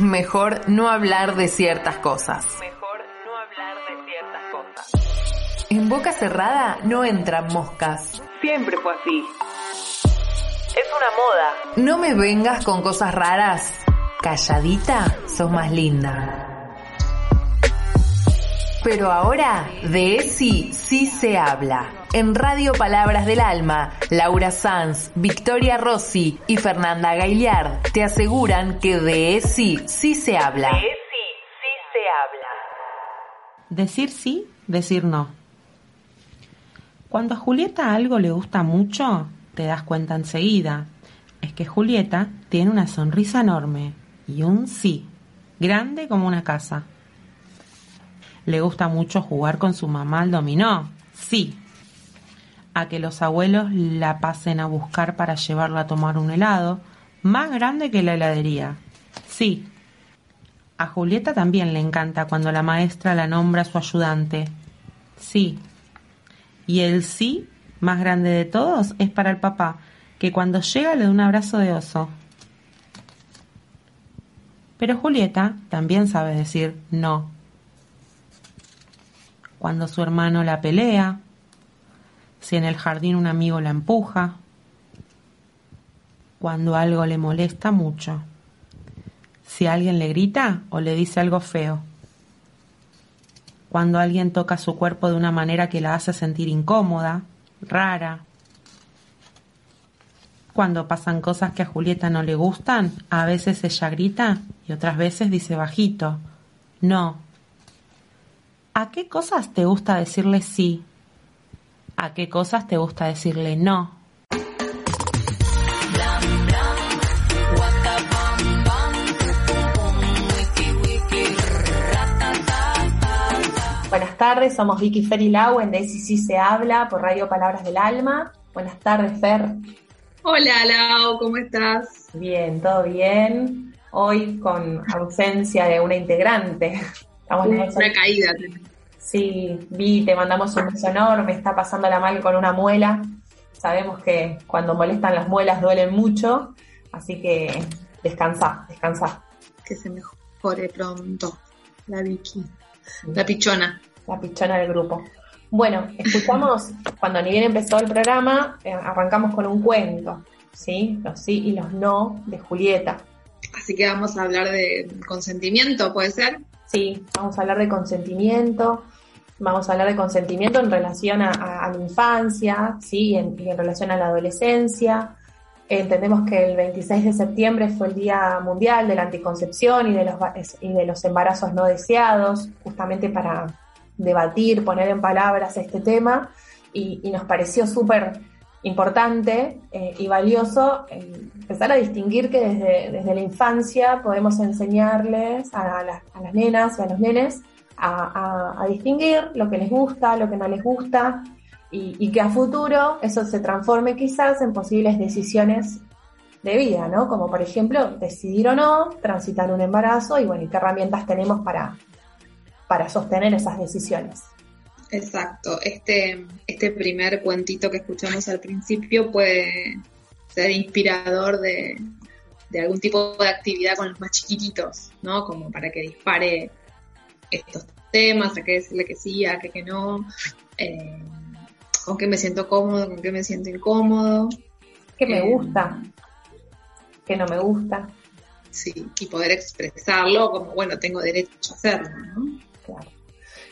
mejor no hablar de ciertas cosas. Mejor no hablar de ciertas cosas. En boca cerrada no entran moscas. Siempre fue así. Es una moda. No me vengas con cosas raras. Calladita, sos más linda. Pero ahora, de ESI sí se habla. En Radio Palabras del Alma, Laura Sanz, Victoria Rossi y Fernanda Gaillard te aseguran que de ESI sí se habla. De sí, sí se habla. Decir sí, decir no. Cuando a Julieta algo le gusta mucho, te das cuenta enseguida. Es que Julieta tiene una sonrisa enorme y un sí, grande como una casa. Le gusta mucho jugar con su mamá al dominó, sí. A que los abuelos la pasen a buscar para llevarla a tomar un helado, más grande que la heladería, sí. A Julieta también le encanta cuando la maestra la nombra su ayudante, sí. Y el sí más grande de todos es para el papá, que cuando llega le da un abrazo de oso. Pero Julieta también sabe decir no. Cuando su hermano la pelea, si en el jardín un amigo la empuja, cuando algo le molesta mucho, si alguien le grita o le dice algo feo, cuando alguien toca su cuerpo de una manera que la hace sentir incómoda, rara, cuando pasan cosas que a Julieta no le gustan, a veces ella grita y otras veces dice bajito, no. ¿A qué cosas te gusta decirle sí? ¿A qué cosas te gusta decirle no? Buenas tardes, somos Vicky Fer y Lau en DCC se habla por Radio Palabras del Alma. Buenas tardes, Fer. Hola, Lau, ¿cómo estás? Bien, todo bien. Hoy con ausencia de una integrante. Estamos una, una caída. Sí, Vi, te mandamos un beso enorme. Está pasándola mal con una muela. Sabemos que cuando molestan las muelas duelen mucho. Así que descansa, descansa. Que se mejore pronto la Vicky. La pichona. La pichona del grupo. Bueno, escuchamos, cuando ni bien empezó el programa, eh, arrancamos con un cuento, ¿sí? Los sí y los no de Julieta. Así que vamos a hablar de consentimiento, ¿puede ser? Sí, vamos a hablar de consentimiento, vamos a hablar de consentimiento en relación a, la infancia, ¿sí? Y en, y en, relación a la adolescencia. Entendemos que el 26 de septiembre fue el Día Mundial de la Anticoncepción y de los, y de los embarazos no deseados, justamente para debatir, poner en palabras este tema y, y nos pareció súper importante eh, y valioso eh, empezar a distinguir que desde, desde, la infancia podemos enseñarles a, las, a las, nenas y a los nenes a, distinguir lo que les gusta, lo que no les gusta y, y, que a futuro eso se transforme quizás en posibles decisiones de vida, ¿no? Como por ejemplo decidir o no transitar un embarazo y bueno, y qué herramientas tenemos para, para sostener esas decisiones. Exacto. Este, este primer cuentito que escuchamos al principio puede ser inspirador de, de, algún tipo de actividad con los más chiquititos, ¿no? Como para que dispare estos temas, a qué decirle que sí, a qué que no, eh, con qué me siento cómodo, con qué me siento incómodo. ¿Qué me eh, gusta? ¿Qué no me gusta? Sí, y poder expresarlo como, bueno, tengo derecho a hacerlo, ¿no?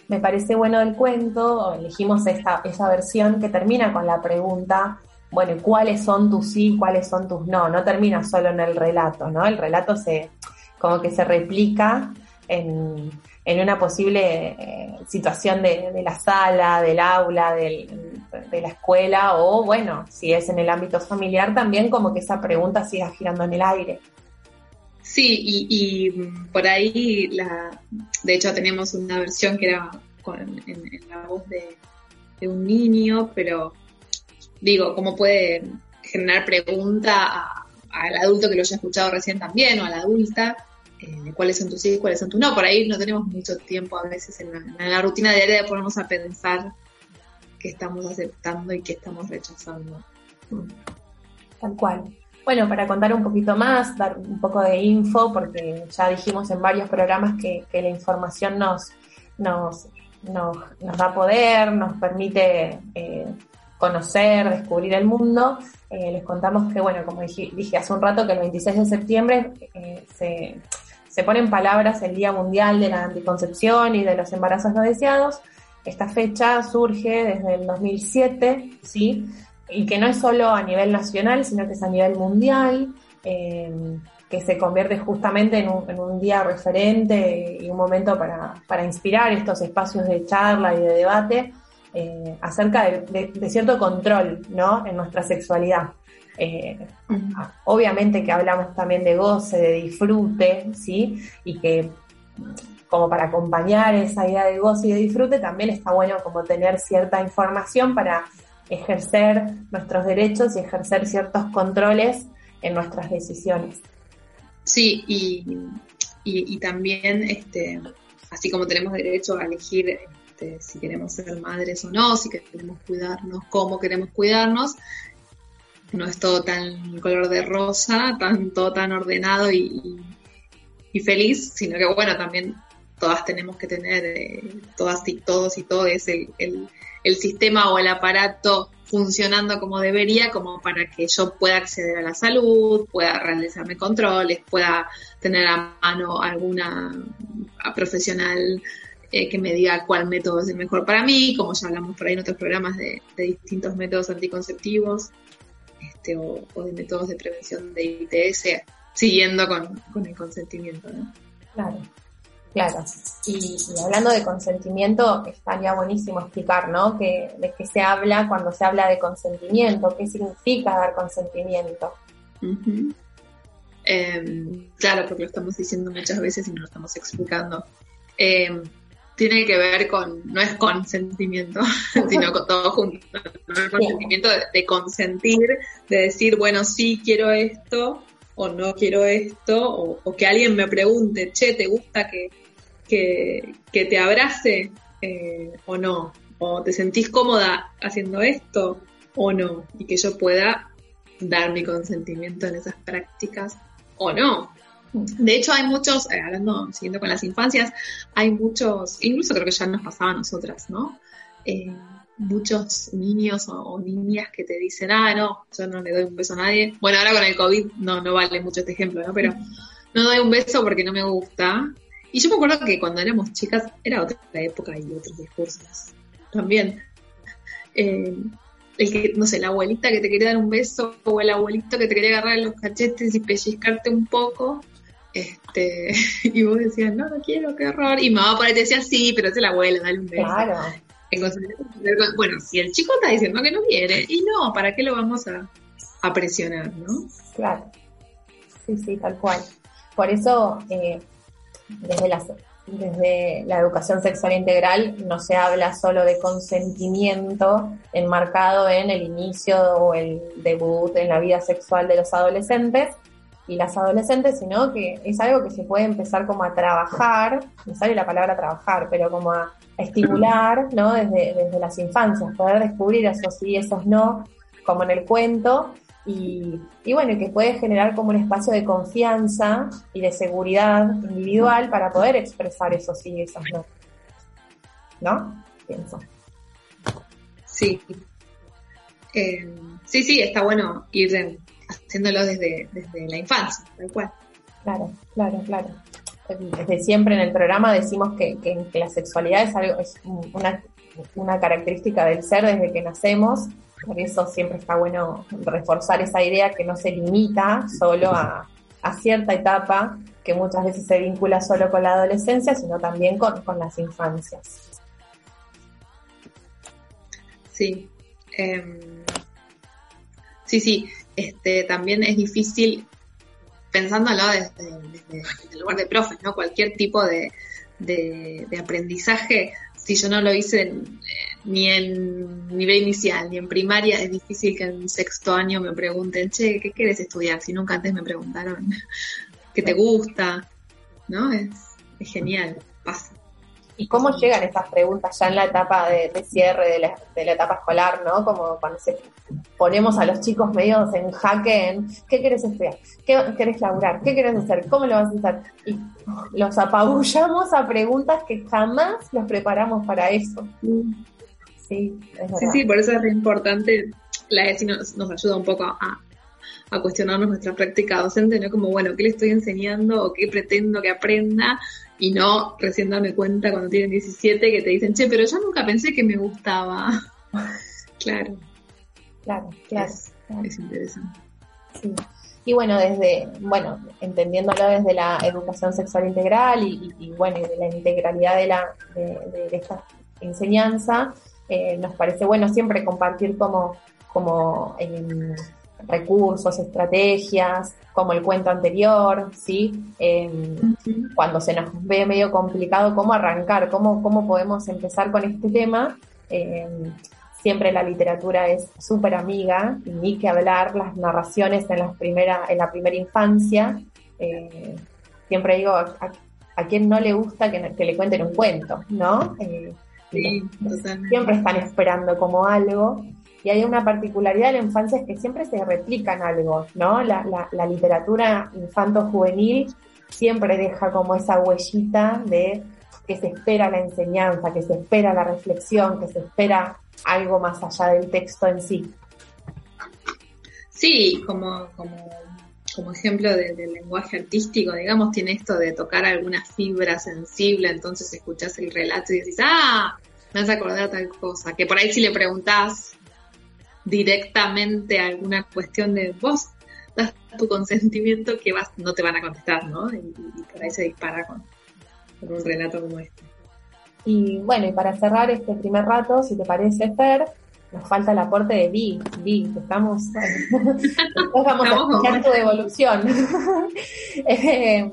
Me parece bueno el cuento, elegimos esta, esa versión que termina con la pregunta, bueno, ¿cuáles son tus sí, cuáles son tus no? No termina solo en el relato, ¿no? El relato se, como que se replica en, en una posible eh, situación de, de, la sala, del aula, del, de la escuela, o bueno, si es en el ámbito familiar, también como que esa pregunta siga girando en el aire. Sí, y, y, por ahí, la, de hecho, tenemos una versión que era con, en, la voz de, de, un niño, pero digo, ¿cómo puede generar pregunta al adulto que lo haya escuchado recién también, o a la adulta, eh, cuáles son tus sí, cuáles son tus no? Por ahí no tenemos mucho tiempo a veces en la, en la rutina diaria de ponernos a pensar qué estamos aceptando y qué estamos rechazando. Tal cual. Bueno, para contar un poquito más, dar un poco de info, porque ya dijimos en varios programas que, la información nos, nos, nos, da poder, nos permite eh, conocer, descubrir el mundo. Eh, les contamos que, bueno, como dije, hace un rato, que el 26 de septiembre eh, se, se pone en palabras el Día Mundial de la Anticoncepción y de los Embarazos No Deseados. Esta fecha surge desde el 2007, ¿sí? y que no es solo a nivel nacional, sino que es a nivel mundial, que se convierte justamente en un, día referente y un momento para, inspirar estos espacios de charla y de debate eh, acerca de, cierto control ¿no? en nuestra sexualidad. Eh, obviamente que hablamos también de goce, de disfrute, ¿sí? Y que como para acompañar esa idea de goce y de disfrute, también está bueno como tener cierta información para ejercer nuestros derechos y ejercer ciertos controles en nuestras decisiones. Sí, y, y, también, este, así como tenemos derecho a elegir este, si queremos ser madres o no, si queremos cuidarnos, cómo queremos cuidarnos, no es todo tan color de rosa, tan, todo tan ordenado y, y feliz, sino que bueno, también todas tenemos que tener, eh, todas y todos y todo es el, el sistema o el aparato funcionando como debería, como para que yo pueda acceder a la salud, pueda realizarme controles, pueda tener a mano alguna profesional eh, que me diga cuál método es el mejor para mí, como ya hablamos por ahí en otros programas de, distintos métodos anticonceptivos este, o, de métodos de prevención de ITS, siguiendo con, con el consentimiento. ¿no? Claro. Claro, y, hablando de consentimiento, estaría buenísimo explicar, ¿no? Que, de qué se habla cuando se habla de consentimiento, qué significa dar consentimiento. Em, claro, porque lo estamos diciendo muchas veces y no lo estamos explicando. Em, tiene que ver con, no es consentimiento, sino con todo junto. El consentimiento de, consentir, de decir, bueno, sí quiero esto, o no quiero esto, o, que alguien me pregunte, che, ¿te gusta que, que, te abrace eh, o no, o te sentís cómoda haciendo esto o no, y que yo pueda dar mi consentimiento en esas prácticas o no. De hecho, hay muchos, eh, hablando, siguiendo con las infancias, hay muchos, incluso creo que ya nos pasaba a nosotras, ¿no? Eh, muchos niños o, niñas que te dicen, ah, no, yo no le doy un beso a nadie. Bueno, ahora con el COVID no, no vale mucho este ejemplo, ¿no? Pero no doy un beso porque no me gusta. Y yo me acuerdo que cuando éramos chicas era otra época y otros discursos también. Eh, el que, no sé, la abuelita que te quería dar un beso o el abuelito que te quería agarrar los cachetes y pellizcarte un poco. Este, y vos decías, no, no quiero, qué horror. Y mamá por ahí te decía, sí, pero es el abuelo, dale un beso. Claro. Bueno, si el chico está diciendo que no quiere, y no, ¿para qué lo vamos a, a presionar, no? Claro. Sí, sí, tal cual. Por eso, eh, desde la, desde la educación sexual integral no se habla solo de consentimiento enmarcado en el inicio o el debut en la vida sexual de los adolescentes y las adolescentes, sino que es algo que se puede empezar como a trabajar, me sale la palabra trabajar, pero como a, estimular, ¿no? Desde, desde las infancias, poder descubrir esos sí, esos no, como en el cuento, y, bueno, que puede generar como un espacio de confianza y de seguridad individual para poder expresar esos sí y esos no. ¿No? Pienso. Sí. Eh, sí, sí, está bueno ir haciéndolo desde, desde la infancia, tal cual. Claro, claro, claro. Desde siempre en el programa decimos que, que, la sexualidad es, algo, es una, una característica del ser desde que nacemos por eso siempre está bueno reforzar esa idea que no se limita solo a, cierta etapa que muchas veces se vincula solo con la adolescencia, sino también con, las infancias. Sí. Em, sí, sí. Este, también es difícil, pensándolo desde, el lugar de profes, ¿no? Cualquier tipo de, de, de aprendizaje, si yo no lo hice en, ni en nivel inicial, ni en primaria, es difícil que en sexto año me pregunten, che, ¿qué quieres estudiar? Si nunca antes me preguntaron qué te gusta, ¿no? Es, genial, pasa. Y cómo llegan estas preguntas ya en la etapa de, cierre de la, de la, etapa escolar, ¿no? Como cuando se ponemos a los chicos medios en jaque en ¿qué quieres estudiar? ¿Qué querés laburar? ¿Qué querés hacer? ¿Cómo lo vas a hacer? Y los apabullamos a preguntas que jamás los preparamos para eso. Sí, sí, sí, por eso es importante, la ESI nos, nos ayuda un poco a, a cuestionarnos nuestra práctica docente, ¿no? Como, bueno, ¿qué le estoy enseñando o qué pretendo que aprenda? Y no recién darme cuenta cuando tienen 17 que te dicen, che, pero yo nunca pensé que me gustaba. claro. Claro, claro. Es, interesante. Sí. Y bueno, desde, bueno, entendiéndolo desde la educación sexual integral y, bueno, y de la integralidad de, la, de, esta enseñanza, eh, nos parece bueno siempre compartir como, como em, recursos, estrategias, como el cuento anterior, ¿sí? Em, cuando se nos ve medio complicado cómo arrancar, cómo, cómo podemos empezar con este tema. Em, siempre la literatura es súper amiga, y ni que hablar las narraciones en, la primera, en la primera infancia. Eh, siempre digo, a, a, quien no le gusta que, le cuenten un cuento, ¿no? Eh, sí, siempre están esperando como algo. Y hay una particularidad de la infancia es que siempre se replican algo, ¿no? La, la, literatura infanto-juvenil siempre deja como esa huellita de que se espera la enseñanza, que se espera la reflexión, que se espera algo más allá del texto en sí. Sí, como, como, como ejemplo del lenguaje artístico, digamos, tiene esto de tocar alguna fibra sensible, entonces escuchás el relato y decís, ah, me vas a acordar tal cosa, que por ahí si le preguntás directamente alguna cuestión de vos das tu consentimiento que vas, no te van a contestar, ¿no? Y, por ahí se dispara con, un relato como este. Y bueno, y para cerrar este primer rato, si te parece, Fer, nos falta el aporte de Vi. Vi, estamos. Después vamos a escuchar tu devolución. Eh,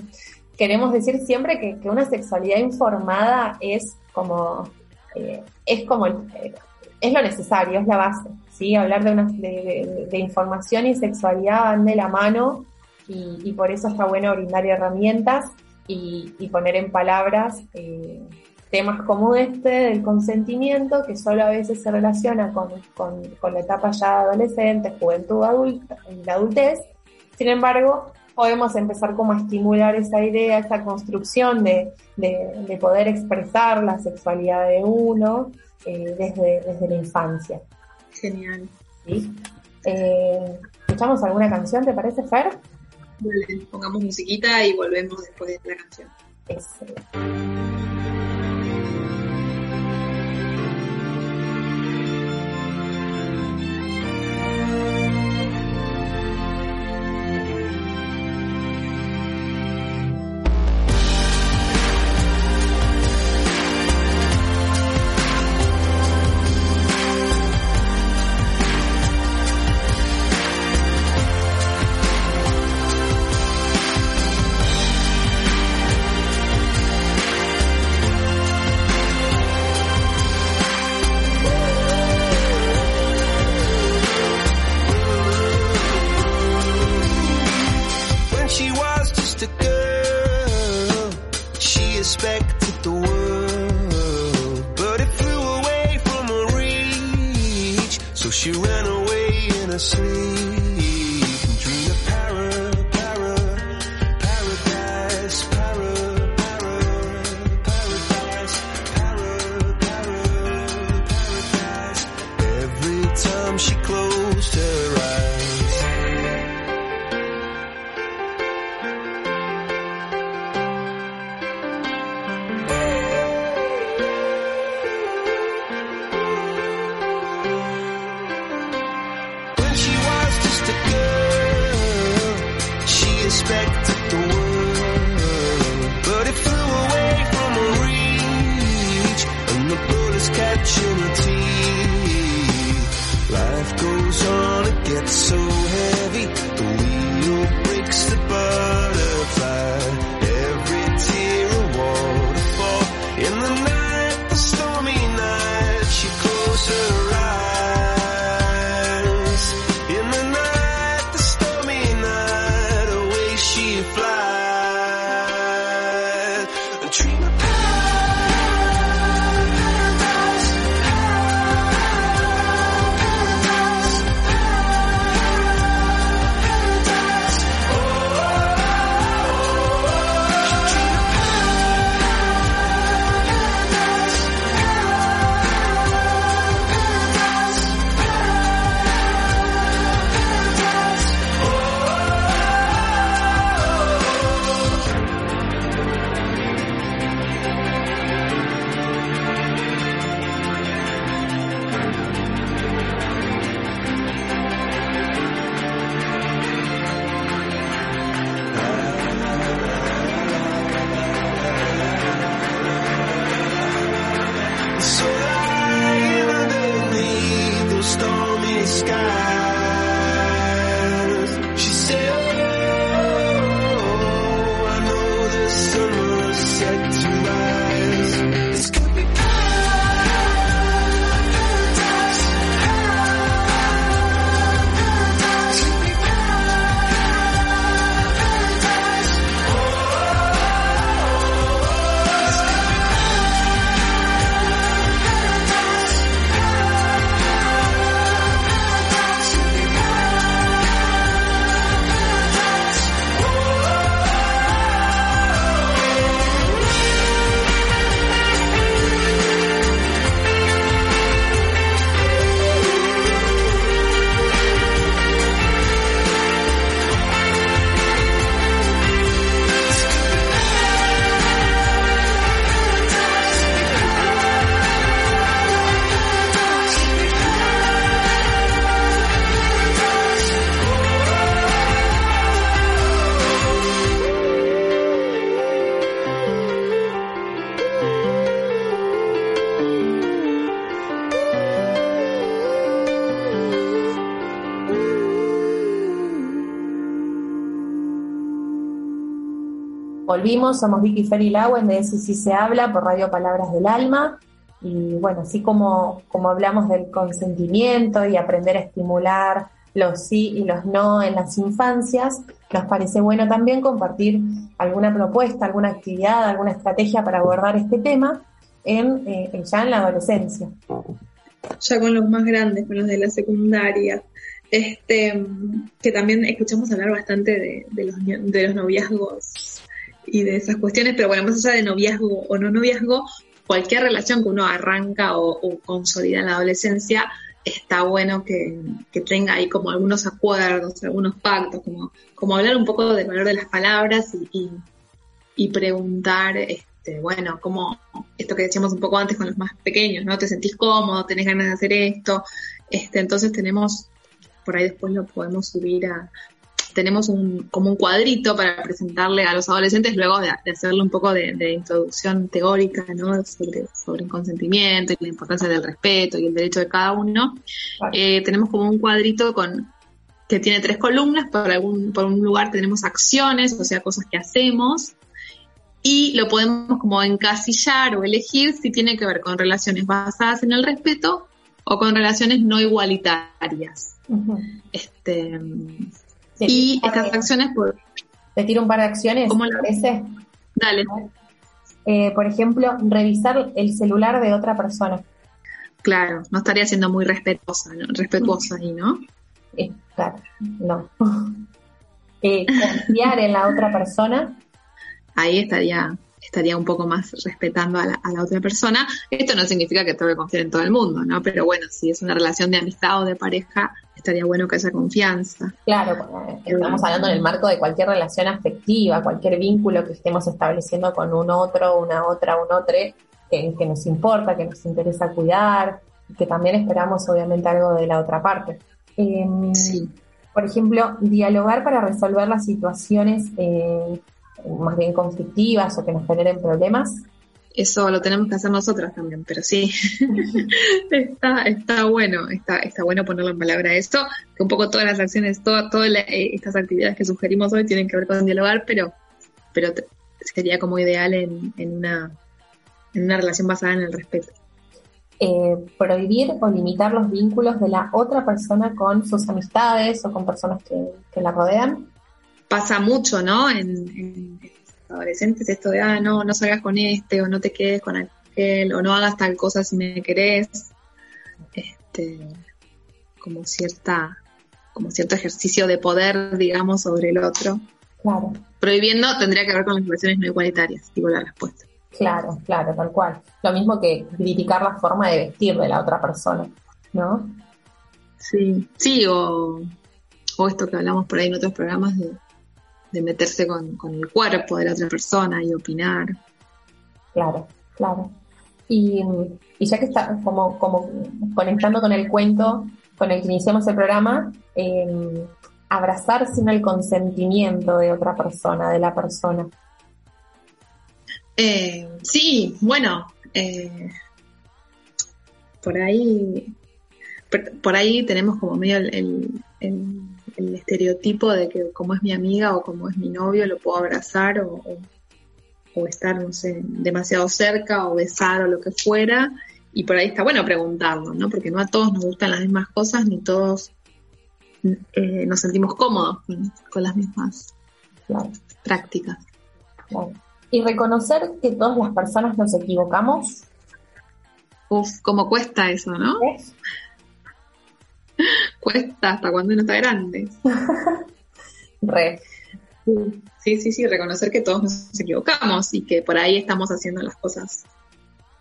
queremos decir siempre que, una sexualidad informada es como. Eh, es como. Eh, es lo necesario, es la base. ¿Sí? Hablar de, una, de, información y sexualidad van de la mano y, por eso está bueno brindar herramientas y, poner en palabras eh, temas como este del consentimiento, que solo a veces se relaciona con, la etapa ya adolescente, juventud adulta, la adultez. Sin embargo, podemos empezar como a estimular esa idea, esa construcción de, poder expresar la sexualidad de uno eh, desde, desde la infancia. Genial. Eh, ¿Escuchamos alguna canción, te parece, Fer? Vale, pongamos musiquita y volvemos después de la canción. respected the world, but it flew away from a reach, and the bullets catching a teeth. Life goes on, it gets so Volvimos, somos Vicky Ferry Lauen de Eso sí se habla por Radio Palabras del Alma. Y bueno, así como, como hablamos del consentimiento y aprender a estimular los sí y los no en las infancias, nos parece bueno también compartir alguna propuesta, alguna actividad, alguna estrategia para abordar este tema en, eh, ya en la adolescencia. Ya con los más grandes, con los de la secundaria. Este, que también escuchamos hablar bastante de, los, de los noviazgos y de esas cuestiones, pero bueno, más allá de noviazgo o no noviazgo, cualquier relación que uno arranca o, consolida en la adolescencia, está bueno que, tenga ahí como algunos acuerdos, algunos pactos, como, como hablar un poco del valor de las palabras y, y, preguntar, este, bueno, como esto que decíamos un poco antes con los más pequeños, ¿no? Te sentís cómodo, tenés ganas de hacer esto, este, entonces tenemos, por ahí después lo podemos subir a, tenemos un, como un cuadrito para presentarle a los adolescentes luego de, hacerle un poco de, introducción teórica ¿no? sobre, sobre el consentimiento y la importancia del respeto y el derecho de cada uno. Eh, tenemos como un cuadrito con que tiene tres columnas, por, algún, por un lugar tenemos acciones, o sea, cosas que hacemos, y lo podemos como encasillar o elegir si tiene que ver con relaciones basadas en el respeto o con relaciones no igualitarias. Este, y estas acciones por... Te tiro un par de acciones, ¿Cómo la... parece? Dale. Eh, por ejemplo, revisar el celular de otra persona. Claro, no estaría siendo muy respetuosa, ¿no? respetuosa ahí, ¿no? Eh, claro, no. Eh, confiar en la otra persona. Ahí estaría estaría un poco más respetando a la, a la, otra persona. Esto no significa que tengo que confiar en todo el mundo, ¿no? Pero bueno, si es una relación de amistad o de pareja, estaría bueno que haya confianza. Claro, estamos hablando en el marco de cualquier relación afectiva, cualquier vínculo que estemos estableciendo con un otro, una otra, un otro, que, que nos importa, que nos interesa cuidar, que también esperamos obviamente algo de la otra parte. Em, sí. Por ejemplo, dialogar para resolver las situaciones eh, más bien conflictivas o que nos generen problemas. Eso lo tenemos que hacer nosotras también, pero sí, está, está bueno, está, está bueno ponerlo en palabra esto, que un poco todas las acciones, todas eh, estas actividades que sugerimos hoy tienen que ver con dialogar, pero, pero sería como ideal en, en, una, en una relación basada en el respeto. Eh, prohibir o limitar los vínculos de la otra persona con sus amistades o con personas que, que la rodean pasa mucho, ¿no? En, adolescentes esto de, ah, no, no salgas con este, o no te quedes con aquel, o no hagas tal cosa si me querés. Este, como cierta, como cierto ejercicio de poder, digamos, sobre el otro. Claro. Prohibiendo tendría que ver con las relaciones no igualitarias, digo la respuesta. Claro, claro, tal cual. Lo mismo que criticar la forma de vestir de la otra persona, ¿no? Sí, sí, o, o esto que hablamos por ahí en otros programas de de meterse con, el cuerpo de la otra persona y opinar. Claro, claro. Y, ya que está como, como conectando con el cuento con el que iniciamos el programa, eh, abrazar sin el consentimiento de otra persona, de la persona. Eh, sí, bueno, eh, por ahí, por, ahí tenemos como medio el el estereotipo de que como es mi amiga o como es mi novio lo puedo abrazar o, estar, no sé, demasiado cerca o besar o lo que fuera. Y por ahí está bueno preguntarlo, ¿no? Porque no a todos nos gustan las mismas cosas ni todos eh, nos sentimos cómodos con, las mismas prácticas. Y reconocer que todas las personas nos equivocamos. Uf, cómo cuesta eso, ¿no? Cuesta hasta cuando uno está grande. Re. Sí, sí, sí, reconocer que todos nos equivocamos y que por ahí estamos haciendo las cosas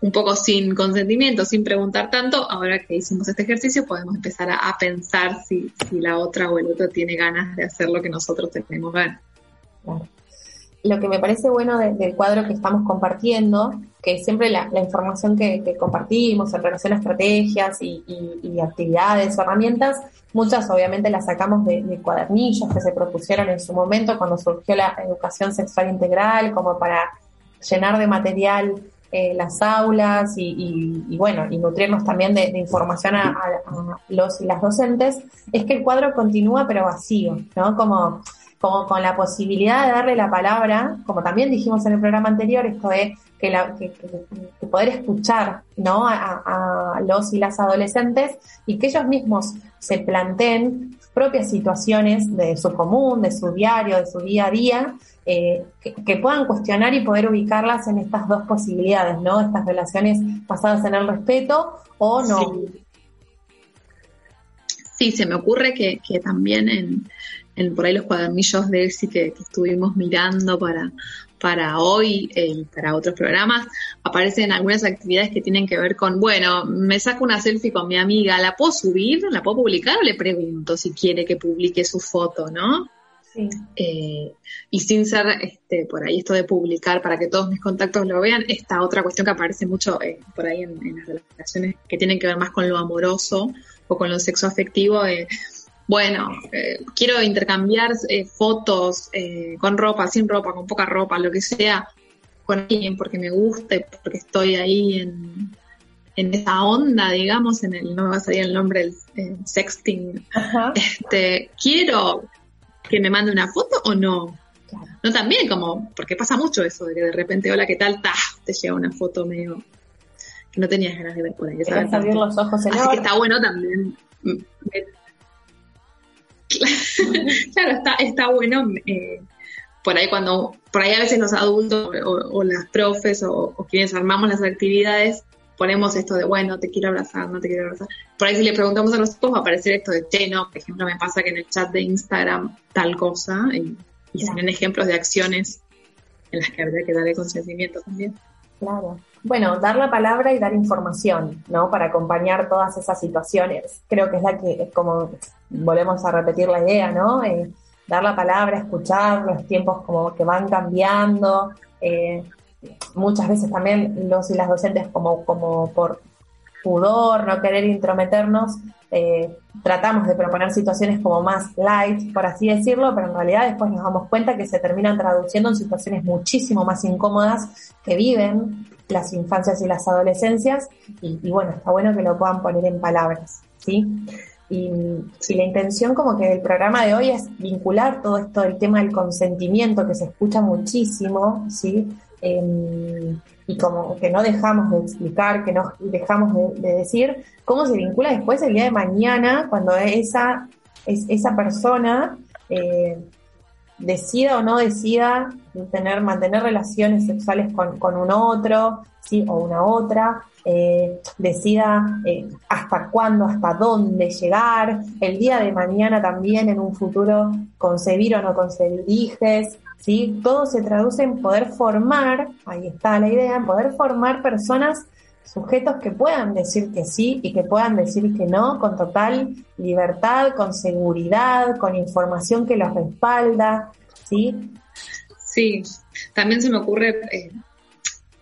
un poco sin consentimiento, sin preguntar tanto. Ahora que hicimos este ejercicio, podemos empezar a, pensar si, si, la otra o el otro tiene ganas de hacer lo que nosotros tenemos ganas. Lo que me parece bueno del cuadro que estamos compartiendo que siempre la, información que, compartimos en relación a estrategias y, actividades herramientas, muchas obviamente las sacamos de, cuadernillos que se propusieron en su momento cuando surgió la educación sexual integral, como para llenar de material eh, las aulas y, bueno, y nutrirnos también de, información a, los y las docentes, es que el cuadro continúa pero vacío, ¿no? Como como con la posibilidad de darle la palabra, como también dijimos en el programa anterior, esto es que, la, que, poder escuchar ¿no? A, los y las adolescentes y que ellos mismos se planteen propias situaciones de su común, de su diario, de su día a día, eh, que, puedan cuestionar y poder ubicarlas en estas dos posibilidades, ¿no? Estas relaciones basadas en el respeto o no. Sí, se me ocurre que, también en, por ahí los cuadernillos de ESI que, que estuvimos mirando para, para hoy y eh, para otros programas, aparecen algunas actividades que tienen que ver con, bueno, me saco una selfie con mi amiga, ¿la puedo subir? ¿La puedo publicar? O le pregunto si quiere que publique su foto, ¿no? Eh, y sin ser este, por ahí esto de publicar para que todos mis contactos lo vean, esta otra cuestión que aparece mucho eh, por ahí en, las relaciones que tienen que ver más con lo amoroso o con lo sexo afectivo, eh, bueno, quiero intercambiar fotos con ropa, sin ropa, con poca ropa, lo que sea, con alguien porque me guste, porque estoy ahí en, en esa onda, digamos, en el, no me va a salir el nombre del sexting, este, quiero que me mande una foto o no. No también como, porque pasa mucho eso, de que de repente, hola, ¿qué tal? te llega una foto medio que no tenías ganas de ver por ahí. abrir los ojos Así que está bueno también. Claro, está, está bueno eh, por ahí cuando, por ahí a veces los adultos o, las profes o, quienes armamos las actividades ponemos esto de, bueno, te quiero abrazar, no te quiero abrazar. Por ahí si le preguntamos a los chicos va a aparecer esto de, che, no, por ejemplo, me pasa que en el chat de Instagram tal cosa, y, y se ejemplos de acciones en las que habría que darle consentimiento también. Claro. Bueno, dar la palabra y dar información, ¿no? Para acompañar todas esas situaciones. Creo que es la que, como volvemos a repetir la idea, ¿no? Eh, dar la palabra, escuchar los tiempos como que van cambiando, eh, muchas veces también los y las docentes como, como por pudor, no querer intrometernos, eh, tratamos de proponer situaciones como más light, por así decirlo, pero en realidad después nos damos cuenta que se terminan traduciendo en situaciones muchísimo más incómodas que viven las infancias y las adolescencias, y, bueno, está bueno que lo puedan poner en palabras, ¿sí? Y, la intención como que del programa de hoy es vincular todo esto del tema del consentimiento que se escucha muchísimo, ¿sí? Em, y como que no dejamos de explicar, que no dejamos de, decir, cómo se vincula después el día de mañana cuando esa, es, esa persona eh, decida o no decida tener, mantener relaciones sexuales con, con un otro, ¿sí? o una otra, eh, decida eh, hasta cuándo, hasta dónde llegar, el día de mañana también en un futuro concebir o no concebir hijes, ¿sí? Todo se traduce en poder formar, ahí está la idea, en poder formar personas, sujetos que puedan decir que sí y que puedan decir que no, con total libertad, con seguridad, con información que los respalda, ¿sí? Sí, también se me ocurre eh,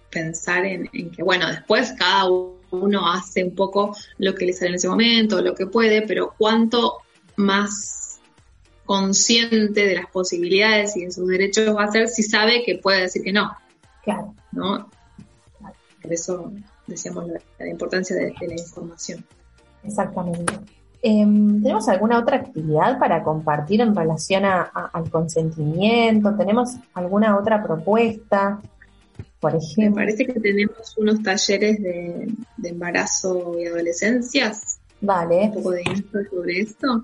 pensar en, que, bueno, después cada uno hace un poco lo que le sale en ese momento, lo que puede, pero cuánto más consciente de las posibilidades y de sus derechos va a ser si sabe que puede decir que no. Claro. ¿no? Por eso decíamos la, importancia de, la información. Exactamente. Em, ¿Tenemos alguna otra actividad para compartir en relación al consentimiento? ¿Tenemos alguna otra propuesta? Por ejemplo. Me parece que tenemos unos talleres de, de embarazo y adolescencias. Vale. Un poco de info sobre esto.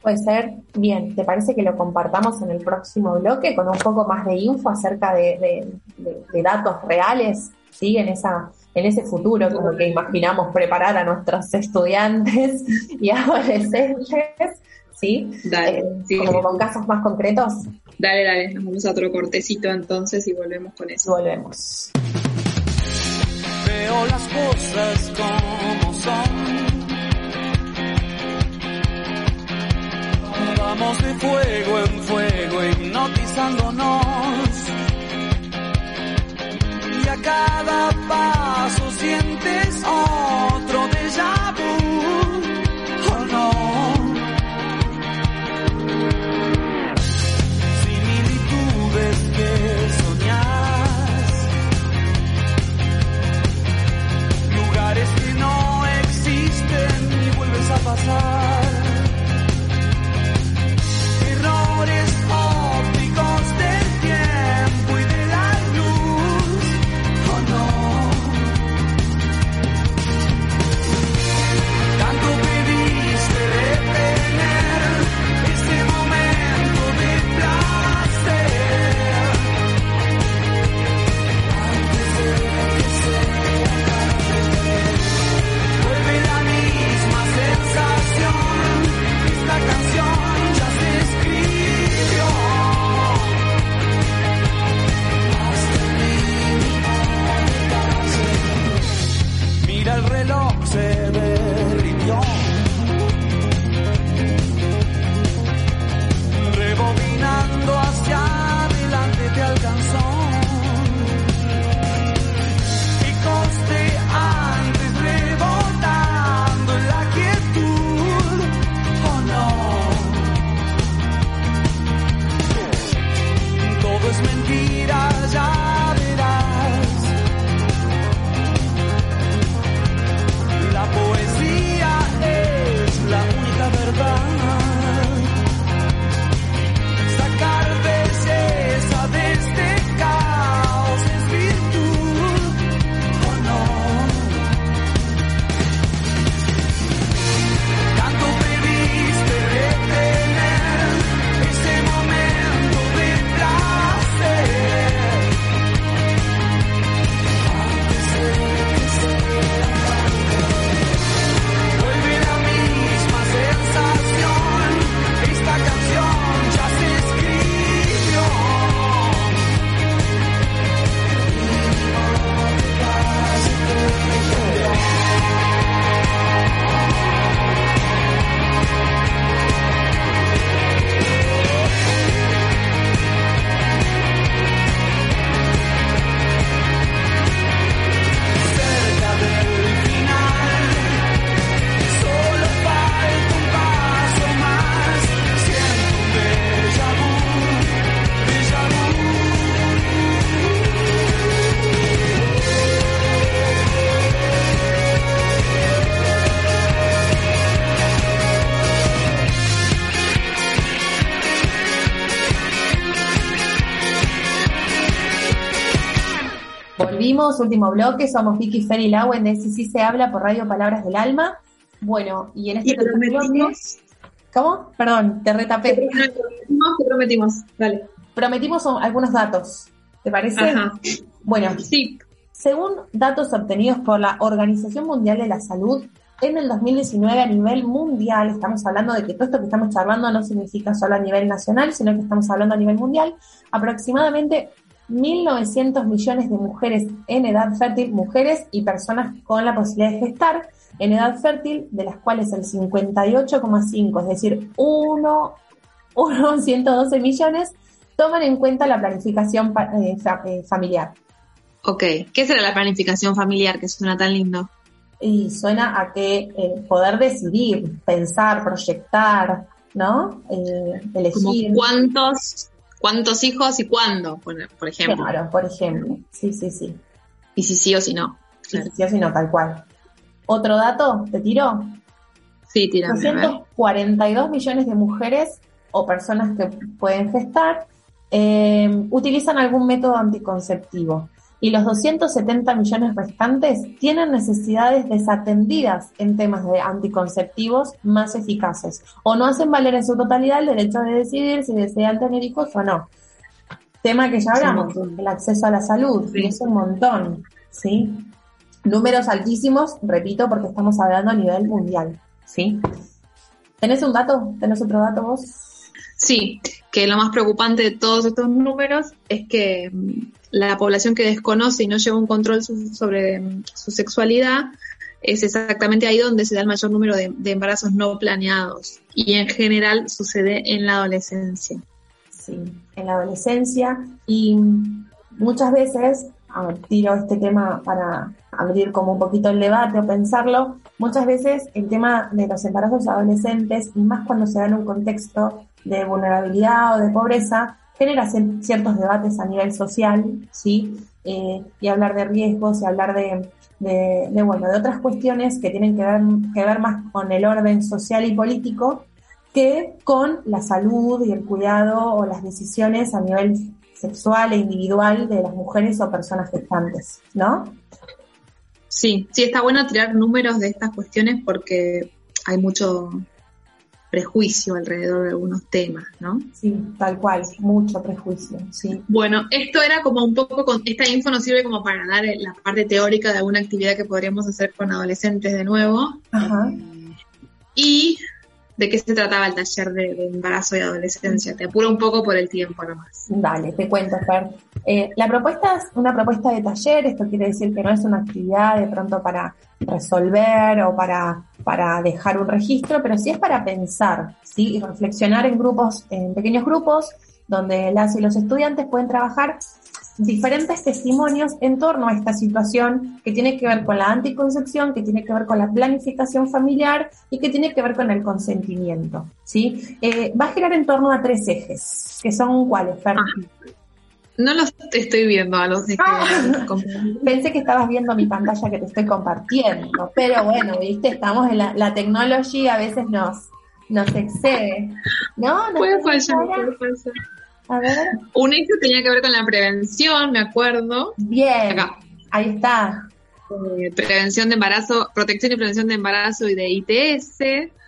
Puede ser, bien, ¿te parece que lo compartamos en el próximo bloque con un poco más de info acerca de, datos reales, ¿sí? En, esa, en ese futuro como que imaginamos preparar a nuestros estudiantes y adolescentes, ¿sí? Dale, eh, Como con casos más concretos. Dale, dale, nos vamos a otro cortecito entonces y volvemos con eso. Volvemos. Veo las cosas como son Vamos de fuego en fuego hipnotizándonos. Cada paso sientes otro déjà vu, ¿o no? Similitudes que soñas. Lugares que no existen y vuelves a pasar. Último bloque, somos Vicky Fer y Lauen de Si se habla por Radio Palabras del Alma. Bueno, y en este Y bloque- ¿Cómo? Perdón, te retapé. prometimos, que prometimos. Dale. Prometimos un- algunos datos. ¿Te parece? Ajá. Bueno, Sí, según datos obtenidos por la Organización Mundial de la Salud, en el 2019 a nivel mundial, estamos hablando de que todo esto que estamos charlando no significa solo a nivel nacional, sino que estamos hablando a nivel mundial, aproximadamente 1.900 millones de mujeres en edad fértil, mujeres y personas con la posibilidad de gestar en edad fértil, de las cuales el 58,5, es decir, 1, 112 millones, toman en cuenta la planificación eh, fa- eh, familiar. ok. ¿Qué será la planificación familiar que suena tan lindo? Y suena a que eh, poder decidir, pensar, proyectar, ¿no? Elegir. cuántos, cuántos hijos y cuándo, por, por ejemplo. Claro, por ejemplo. Sí, sí, sí. Y si sí o si no. Sí, Claro. sí, sí, no, tal cual. Otro dato, te tiro. Sí, tirame, a ver. 242 millones de mujeres o personas que pueden gestar eh, utilizan algún método anticonceptivo y los 270 millones restantes tienen necesidades desatendidas en temas de anticonceptivos más eficaces o no hacen valer en su totalidad el derecho de decidir si desean tener hijos o no. Tema que ya hablamos, el acceso a la salud, Sí. y es un montón, ¿sí? Números altísimos, repito, porque estamos hablando a nivel mundial, ¿sí? ¿Tenés un dato? ¿Tenés otro dato vos? Sí, que lo más preocupante de todos estos números es que mm, la población que desconoce y no lleva un control su- sobre mm, su sexualidad es exactamente ahí donde se da el mayor número de, embarazos no planeados y en general sucede en la adolescencia. Sí, en la adolescencia y muchas veces, tiro este tema para abrir como un poquito el debate o pensarlo, muchas veces el tema de los embarazos adolescentes, y más cuando se da en un contexto de vulnerabilidad o de pobreza, genera cier- ciertos debates a nivel social, ¿sí? Eh, y hablar de riesgos y hablar de, de, de, bueno, de otras cuestiones que tienen que ver, que ver más con el orden social y político que con la salud y el cuidado o las decisiones a nivel sexual e individual de las mujeres o personas gestantes, ¿no? Sí, sí, está bueno tirar números de estas cuestiones porque hay mucho prejuicio alrededor de algunos temas, ¿no? Sí, tal cual, mucho prejuicio, sí. Bueno, esto era como un poco, con, esta info nos sirve como para dar la parte teórica de alguna actividad que podríamos hacer con adolescentes de nuevo. Ajá. Y de qué se trataba el taller de, embarazo y adolescencia. Te apuro un poco por el tiempo nomás. Dale, te cuento, Fer. Eh, la propuesta es una propuesta de taller, esto quiere decir que no es una actividad de pronto para resolver o para, para dejar un registro, pero sí es para pensar, ¿sí? Y reflexionar en grupos, en pequeños grupos, donde las y los estudiantes pueden trabajar diferentes testimonios en torno a esta situación que tiene que ver con la anticoncepción, que tiene que ver con la planificación familiar y que tiene que ver con el consentimiento. ¿sí? Eh, va a girar en torno a tres ejes, que son cuáles, Fer? Ajá. No los estoy viendo a los. Ah. Pensé que estabas viendo mi pantalla que te estoy compartiendo, pero bueno, viste, estamos en la, la tecnología, a veces nos, nos excede. ¿No? ¿No Puede fallar, puede fallar. A ver. Un eje tenía que ver con la prevención, me acuerdo. Bien, Acá. ahí está. Eh, prevención de embarazo, protección y prevención de embarazo y de ITS.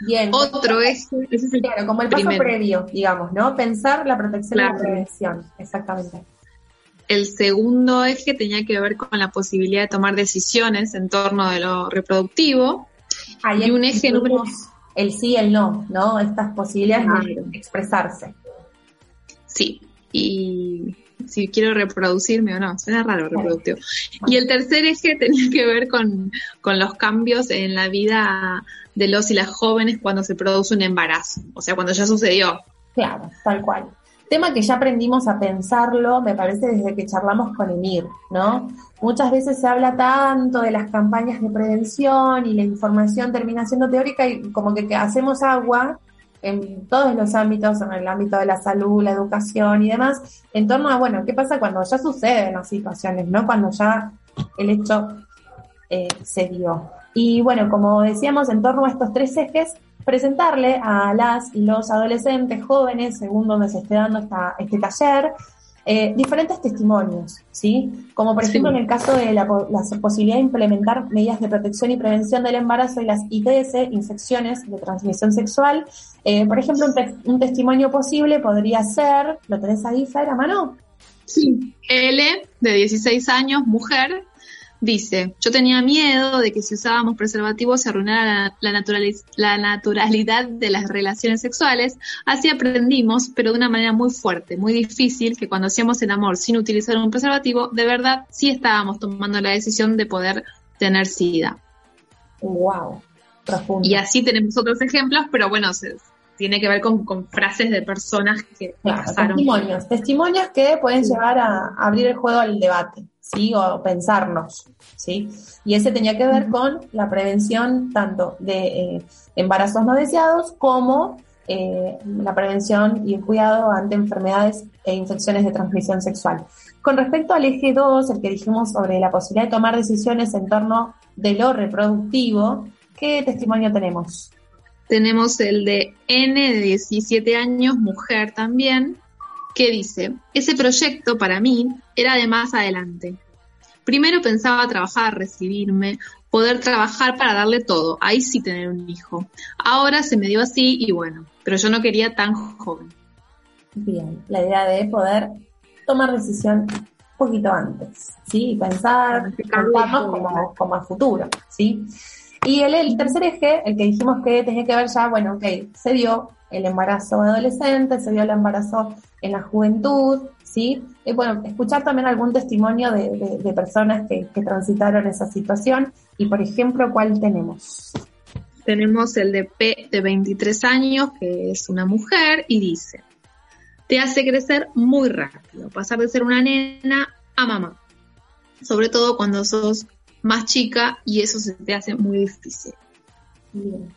Bien. Otro ese es el Claro, como el paso primero. previo, digamos, ¿no? Pensar la protección y la prevención. Exactamente. El segundo eje tenía que ver con la posibilidad de tomar decisiones en torno de lo reproductivo. Ahí Y un eje número- el sí y el no, ¿no? Estas posibilidades Claro. de expresarse. Sí, y si quiero reproducirme o no, suena raro reproductivo. Y el tercer eje tenía que ver con, con los cambios en la vida de los y las jóvenes cuando se produce un embarazo, o sea, cuando ya sucedió. Claro, tal cual. Tema que ya aprendimos a pensarlo, me parece, desde que charlamos con Emir, ¿no? Muchas veces se habla tanto de las campañas de prevención y la información termina siendo teórica y como que, que hacemos agua en todos los ámbitos, en el ámbito de la salud, la educación y demás, en torno a, bueno, ¿qué pasa cuando ya suceden las situaciones, ¿no? Cuando ya el hecho eh, se dio. Y bueno, como decíamos, en torno a estos tres ejes, presentarle a las y los adolescentes jóvenes, según donde se esté dando esta, este taller, eh, diferentes testimonios, ¿sí? Como por Sí. ejemplo en el caso de la, la posibilidad de implementar medidas de protección y prevención del embarazo y las ITS, infecciones de transmisión sexual. Eh, por ejemplo, un, te- un testimonio posible podría ser, ¿lo tenés ahí, Fer, a mano? Sí. L, de 16 años, mujer, dice, yo tenía miedo de que si usábamos preservativos se arruinara la, la la naturalidad de las relaciones sexuales. Así aprendimos, pero de una manera muy fuerte, muy difícil, que cuando hacíamos el amor sin utilizar un preservativo, de verdad sí estábamos tomando la decisión de poder tener SIDA. ¡Wow! Profundo. Y así tenemos otros ejemplos, pero bueno, se- tiene que ver con, con frases de personas que Claro, pasaron. testimonios. Testimonios que pueden llevar a abrir el juego al debate, ¿sí? O pensarnos, ¿sí? Y ese tenía que ver con la prevención tanto de eh, embarazos no deseados como eh, la prevención y el cuidado ante enfermedades e infecciones de transmisión sexual. Con respecto al eje 2, el que dijimos sobre la posibilidad de tomar decisiones en torno de lo reproductivo, ¿qué testimonio tenemos? Tenemos el de N de 17 años, mujer también, que dice, ese proyecto para mí era de más adelante. Primero pensaba trabajar, recibirme, poder trabajar para darle todo, ahí sí tener un hijo. Ahora se me dio así y bueno, pero yo no quería tan joven. Bien, la idea de poder tomar decisión un poquito antes, ¿sí? Y pensar, pensarnos como, como a futuro, ¿sí? Y el, el tercer eje, el que dijimos que tenía que ver ya, bueno, ok, se dio el embarazo adolescente, se dio el embarazo en la juventud, ¿sí? Y bueno, escuchar también algún testimonio de, de- de personas que, que transitaron esa situación y, por ejemplo, ¿cuál tenemos? Tenemos el de P de 23 años, que es una mujer, y dice, te hace crecer muy rápido, pasar de ser una nena a mamá, sobre todo cuando sos más chica y eso se te hace muy difícil. Bien.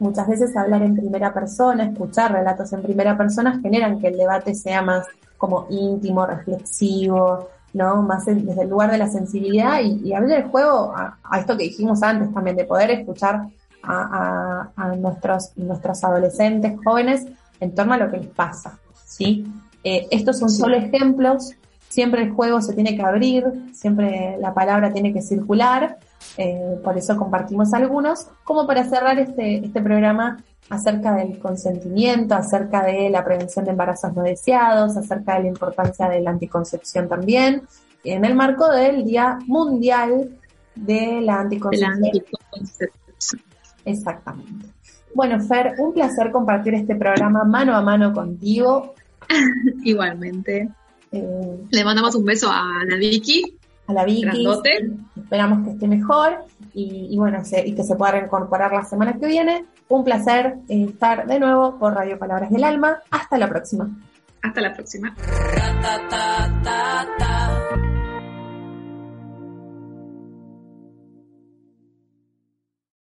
Muchas veces hablar en primera persona, escuchar relatos en primera persona generan que el debate sea más como íntimo, reflexivo, ¿no? Más en- desde el lugar de la sensibilidad y, y abrir el juego a, a esto que dijimos antes también, de poder escuchar a, a- a nuestros, nuestros adolescentes, jóvenes, en torno a lo que les pasa, ¿sí? Eh, estos son Sí. solo ejemplos, siempre el juego se tiene que abrir, siempre la palabra tiene que circular, eh, por eso compartimos algunos, como para cerrar este, este programa acerca del consentimiento, acerca de la prevención de embarazos no deseados, acerca de la importancia de la anticoncepción también, en el marco del Día Mundial de la anticoncepción. Exactamente. Bueno, Fer, un placer compartir este programa mano a mano contigo. Igualmente. eh, Le mandamos un beso a la Vicky. A la Vicky. Grandote. Esperamos que esté mejor y, y bueno, se- y que se pueda reincorporar la semana que viene. Un placer eh, estar de nuevo por Radio Palabras del Alma. Hasta la próxima. Hasta la próxima.